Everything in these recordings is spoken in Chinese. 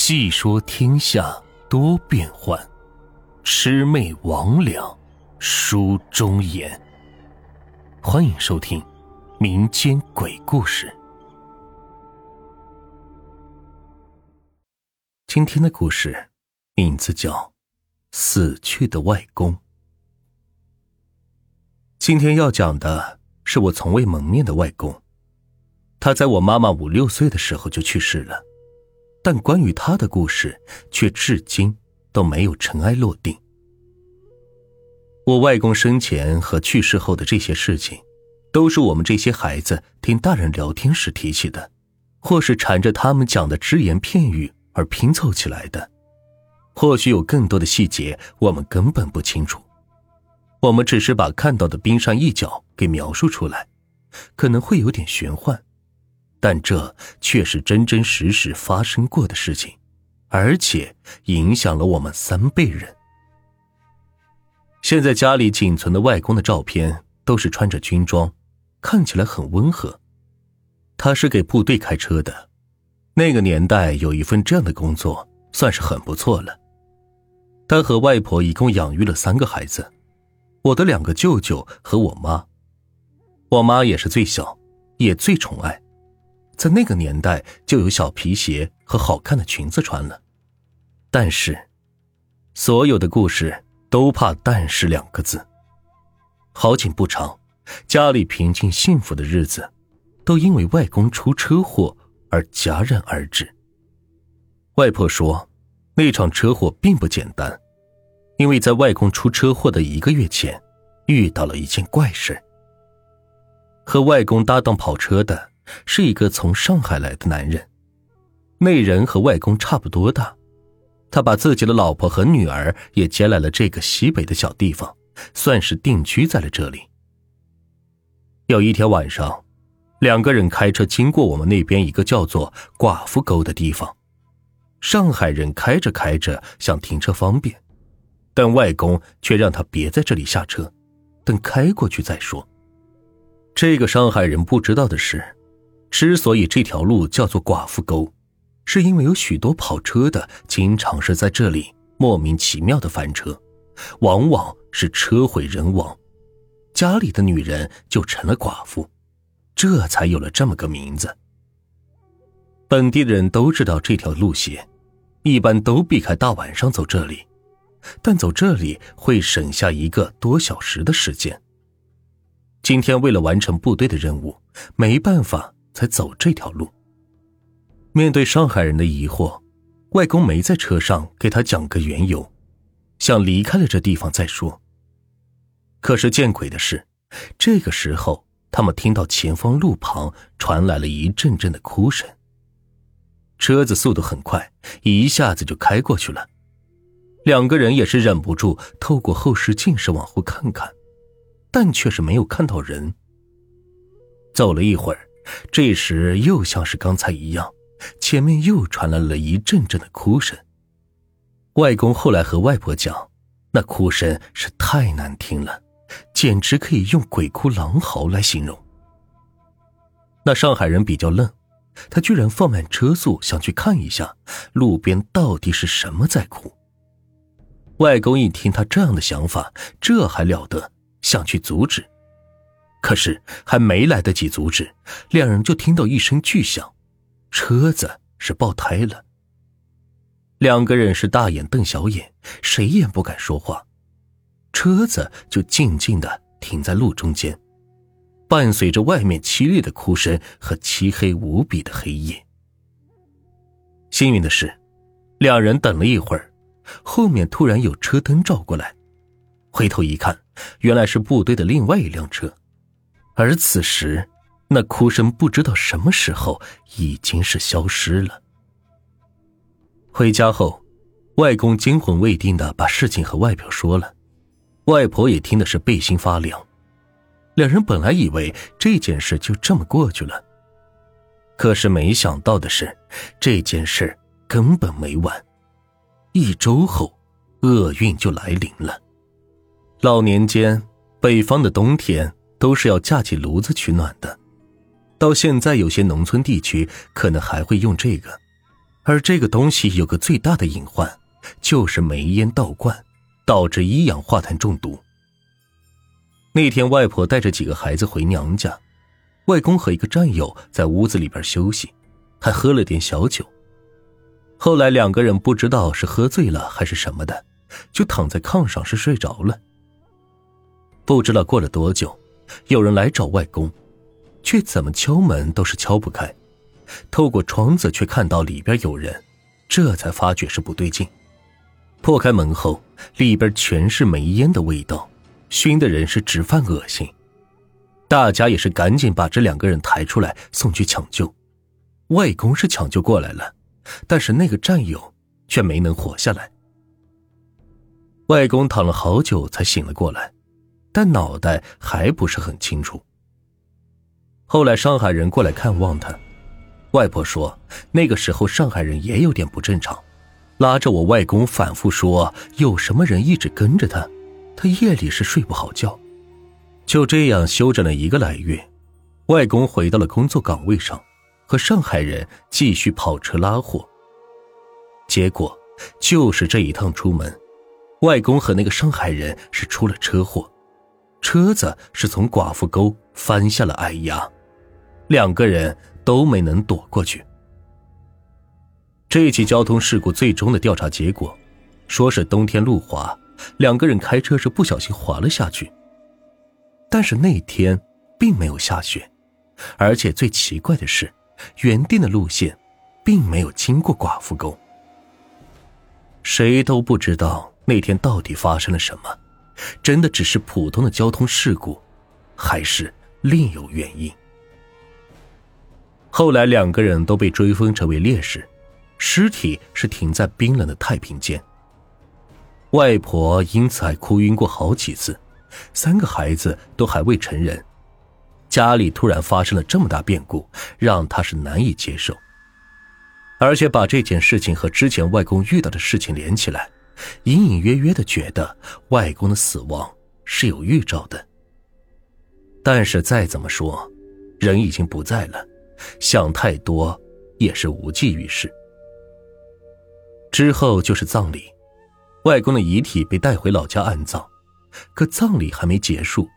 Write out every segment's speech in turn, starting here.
细说天下多变幻，魑魅魍魉书中言。欢迎收听民间鬼故事。今天的故事名字叫《死去的外公》。今天要讲的是我从未蒙面的外公，他在我妈妈五六岁的时候就去世了。但关于他的故事，却至今都没有尘埃落定。我外公生前和去世后的这些事情，都是我们这些孩子听大人聊天时提起的，或是缠着他们讲的只言片语而拼凑起来的。或许有更多的细节我们根本不清楚，我们只是把看到的冰山一角给描述出来，可能会有点玄幻。但这却是真真实实发生过的事情，而且影响了我们三辈人。现在家里仅存的外公的照片都是穿着军装，看起来很温和。他是给部队开车的，那个年代有一份这样的工作算是很不错了。他和外婆一共养育了三个孩子，我的两个舅舅和我妈。我妈也是最小，也最宠爱。在那个年代，就有小皮鞋和好看的裙子穿了。但是，所有的故事都怕“但是”两个字。好景不长，家里平静幸福的日子，都因为外公出车祸而戛然而止。外婆说，那场车祸并不简单，因为在外公出车祸的一个月前，遇到了一件怪事。和外公搭档跑车的。是一个从上海来的男人，那人和外公差不多大，他把自己的老婆和女儿也接来了这个西北的小地方，算是定居在了这里。有一天晚上，两个人开车经过我们那边一个叫做寡妇沟的地方，上海人开着开着想停车方便，但外公却让他别在这里下车，等开过去再说。这个上海人不知道的是。之所以这条路叫做寡妇沟，是因为有许多跑车的经常是在这里莫名其妙的翻车，往往是车毁人亡，家里的女人就成了寡妇，这才有了这么个名字。本地的人都知道这条路线，一般都避开大晚上走这里，但走这里会省下一个多小时的时间。今天为了完成部队的任务，没办法。才走这条路。面对上海人的疑惑，外公没在车上给他讲个缘由，想离开了这地方再说。可是见鬼的是，这个时候他们听到前方路旁传来了一阵阵的哭声。车子速度很快，一下子就开过去了。两个人也是忍不住透过后视镜是往后看看，但却是没有看到人。走了一会儿。这时又像是刚才一样，前面又传来了一阵阵的哭声。外公后来和外婆讲，那哭声是太难听了，简直可以用鬼哭狼嚎来形容。那上海人比较愣，他居然放慢车速想去看一下路边到底是什么在哭。外公一听他这样的想法，这还了得，想去阻止。可是还没来得及阻止，两人就听到一声巨响，车子是爆胎了。两个人是大眼瞪小眼，谁也不敢说话，车子就静静的停在路中间，伴随着外面凄厉的哭声和漆黑无比的黑夜。幸运的是，两人等了一会儿，后面突然有车灯照过来，回头一看，原来是部队的另外一辆车。而此时，那哭声不知道什么时候已经是消失了。回家后，外公惊魂未定的把事情和外婆说了，外婆也听的是背心发凉。两人本来以为这件事就这么过去了，可是没想到的是，这件事根本没完。一周后，厄运就来临了。老年间，北方的冬天。都是要架起炉子取暖的，到现在有些农村地区可能还会用这个，而这个东西有个最大的隐患，就是煤烟倒灌，导致一氧化碳中毒。那天，外婆带着几个孩子回娘家，外公和一个战友在屋子里边休息，还喝了点小酒。后来两个人不知道是喝醉了还是什么的，就躺在炕上是睡着了。不知道过了多久，有人来找外公，却怎么敲门都是敲不开。透过窗子却看到里边有人，这才发觉是不对劲。破开门后，里边全是煤烟的味道，熏的人是直犯恶心。大家也是赶紧把这两个人抬出来送去抢救。外公是抢救过来了，但是那个战友却没能活下来。外公躺了好久才醒了过来，但脑袋还不是很清楚。后来上海人过来看望他。外婆说：“那个时候上海人也有点不正常，拉着我外公反复说有什么人一直跟着他，他夜里是睡不好觉。”就这样休整了一个来月，外公回到了工作岗位上，和上海人继续跑车拉货。结果就是这一趟出门，外公和那个上海人是出了车祸，车子是从寡妇沟翻下了矮崖，两个人。都没能躲过去。这起交通事故最终的调查结果，说是冬天路滑，两个人开车是不小心滑了下去。但是那天并没有下雪，而且最奇怪的是，原定的路线并没有经过寡妇沟。谁都不知道那天到底发生了什么，真的只是普通的交通事故，还是另有原因？后来两个人都被追封成为烈士，尸体是停在冰冷的太平间。外婆因此还哭晕过好几次，三个孩子都还未成人，家里突然发生了这么大变故，让她是难以接受。而且把这件事情和之前外公遇到的事情连起来，隐隐约约的觉得外公的死亡是有预兆的。但是再怎么说，人已经不在了。想太多也是无济于事。之后就是葬礼，外公的遗体被带回老家安葬，可葬礼还没结束，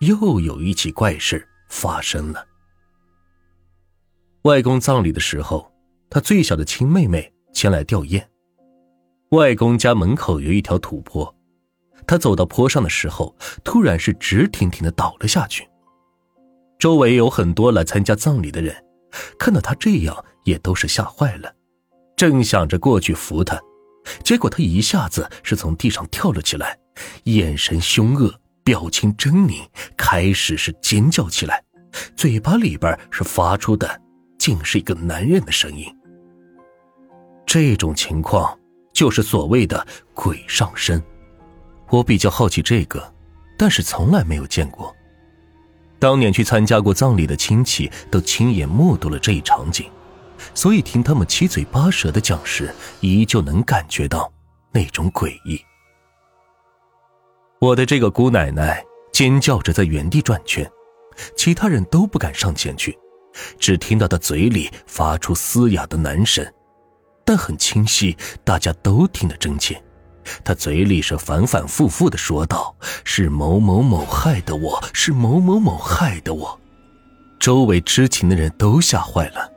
又有一起怪事发生了。外公葬礼的时候，他最小的亲妹妹前来吊唁。外公家门口有一条土坡，他走到坡上的时候，突然是直挺挺的倒了下去。周围有很多来参加葬礼的人，看到他这样也都是吓坏了，正想着过去扶他，结果他一下子是从地上跳了起来，眼神凶恶，表情狰狞，开始是尖叫起来，嘴巴里边是发出的竟是一个男人的声音。这种情况就是所谓的鬼上身，我比较好奇这个，但是从来没有见过。当年去参加过葬礼的亲戚都亲眼目睹了这一场景，所以听他们七嘴八舌的讲时，依旧能感觉到那种诡异。我的这个姑奶奶尖叫着在原地转圈，其他人都不敢上前去，只听到她嘴里发出嘶哑的男声，但很清晰，大家都听得真切。他嘴里是反反复复的说道：“是某某某害的我，是某某某害的我。”周围知情的人都吓坏了，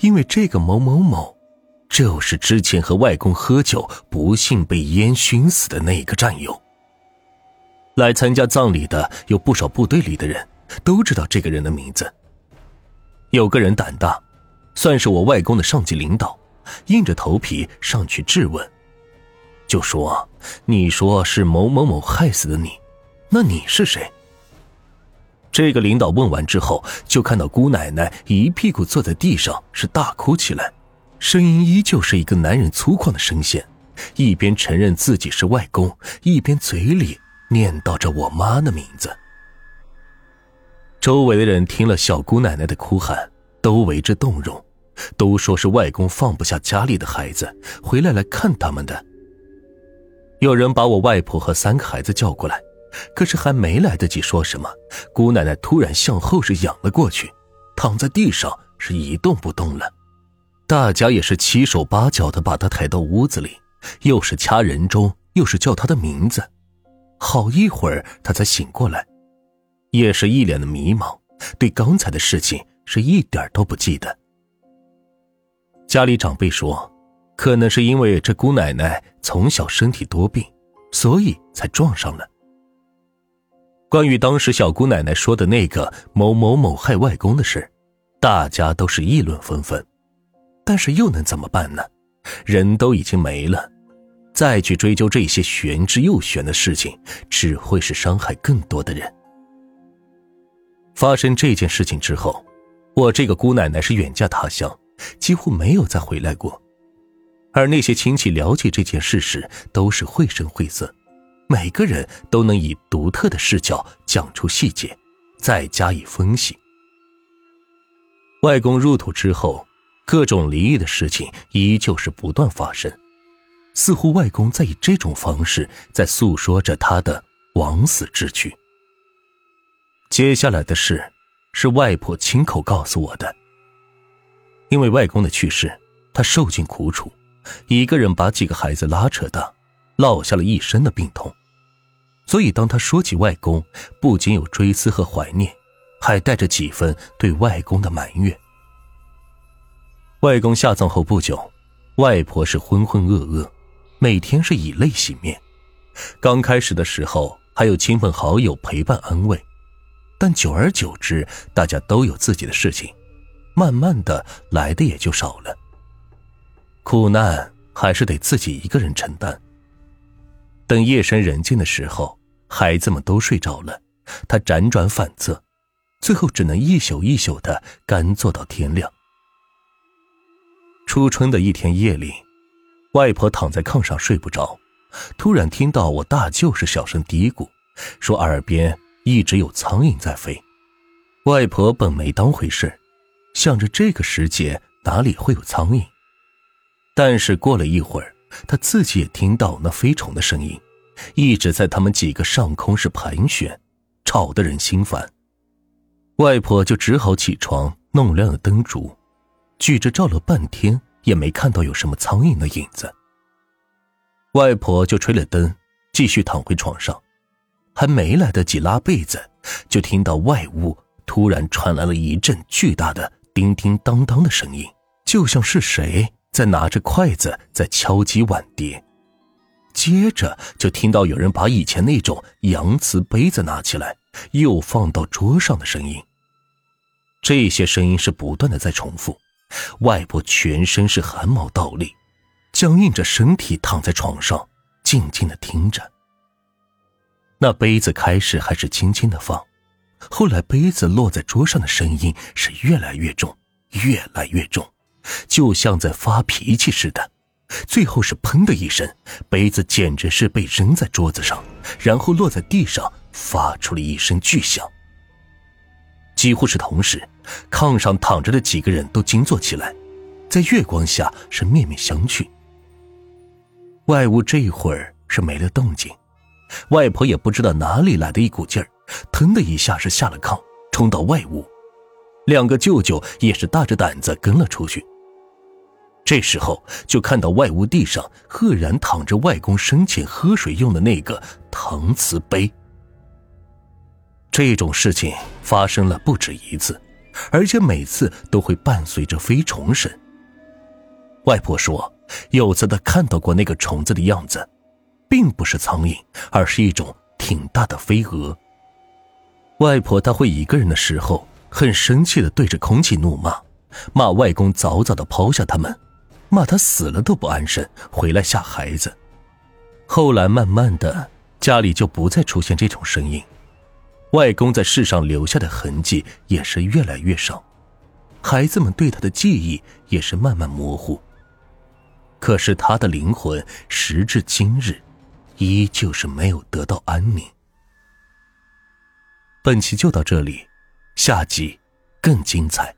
因为这个某某某，就是之前和外公喝酒不幸被烟熏死的那个战友。来参加葬礼的有不少部队里的人，都知道这个人的名字。有个人胆大，算是我外公的上级领导，硬着头皮上去质问。就说：“你说是某某某害死的你，那你是谁？”这个领导问完之后，就看到姑奶奶一屁股坐在地上，是大哭起来，声音依旧是一个男人粗犷的声线，一边承认自己是外公，一边嘴里念叨着我妈的名字。周围的人听了小姑奶奶的哭喊，都为之动容，都说是外公放不下家里的孩子，回来来看他们的。有人把我外婆和三个孩子叫过来，可是还没来得及说什么，姑奶奶突然向后是仰了过去，躺在地上是一动不动了。大家也是七手八脚的把他抬到屋子里，又是掐人中，又是叫他的名字，好一会儿他才醒过来，也是一脸的迷茫，对刚才的事情是一点都不记得。家里长辈说，可能是因为这姑奶奶从小身体多病，所以才撞上了。关于当时小姑奶奶说的那个某某某害外公的事，大家都是议论纷纷。但是又能怎么办呢？人都已经没了，再去追究这些玄之又玄的事情，只会是伤害更多的人。发生这件事情之后，我这个姑奶奶是远嫁他乡，几乎没有再回来过。而那些亲戚了解这件事时，都是绘声绘色，每个人都能以独特的视角讲出细节，再加以分析。外公入土之后。各种离异的事情依旧是不断发生，似乎外公在以这种方式在诉说着他的枉死之躯。接下来的事是外婆亲口告诉我的。因为外公的去世，他受尽苦楚，一个人把几个孩子拉扯大，落下了一身的病痛，所以当他说起外公，不仅有追思和怀念，还带着几分对外公的埋怨。外公下葬后不久，外婆是浑浑噩噩，每天是以泪洗面。刚开始的时候还有亲朋好友陪伴安慰，但久而久之，大家都有自己的事情，慢慢的来的也就少了。苦难还是得自己一个人承担。等夜深人静的时候，孩子们都睡着了，他辗转反侧，最后只能一宿一宿的干坐到天亮。初春的一天夜里，外婆躺在炕上睡不着，突然听到我大舅是小声嘀咕，说耳边一直有苍蝇在飞。外婆本没当回事，想着这个时节哪里会有苍蝇。但是过了一会儿，他自己也听到那飞虫的声音，一直在他们几个上空是盘旋，吵得人心烦。外婆就只好起床，弄亮了灯烛。举着照了半天，也没看到有什么苍蝇的影子。外婆就吹了灯，继续躺回床上，还没来得及拉被子，就听到外屋突然传来了一阵巨大的叮叮当当的声音，就像是谁在拿着筷子在敲击碗碟。接着就听到有人把以前那种洋瓷杯子拿起来，又放到桌上的声音。这些声音是不断的在重复。外婆全身是汗毛倒立，僵硬着身体躺在床上，静静的听着。那杯子开始还是轻轻的放，后来杯子落在桌上的声音是越来越重，越来越重，就像在发脾气似的。最后是砰的一声，杯子简直是被扔在桌子上，然后落在地上，发出了一声巨响。几乎是同时，炕上躺着的几个人都惊坐起来，在月光下是面面相觑。外屋这一会儿是没了动静，外婆也不知道哪里来的一股劲儿，腾的一下是下了炕，冲到外屋，两个舅舅也是大着胆子跟了出去。这时候就看到外屋地上赫然躺着外公生前喝水用的那个搪瓷杯。这种事情发生了不止一次，而且每次都会伴随着飞虫声。外婆说，有次她看到过那个虫子的样子，并不是苍蝇，而是一种挺大的飞蛾。外婆她会一个人的时候，很生气的对着空气怒骂，骂外公早早的抛下他们，骂他死了都不安生，回来吓孩子。后来慢慢的，家里就不再出现这种声音。外公在世上留下的痕迹也是越来越少，孩子们对他的记忆也是慢慢模糊。可是他的灵魂时至今日，依旧是没有得到安宁。本期就到这里，下集更精彩。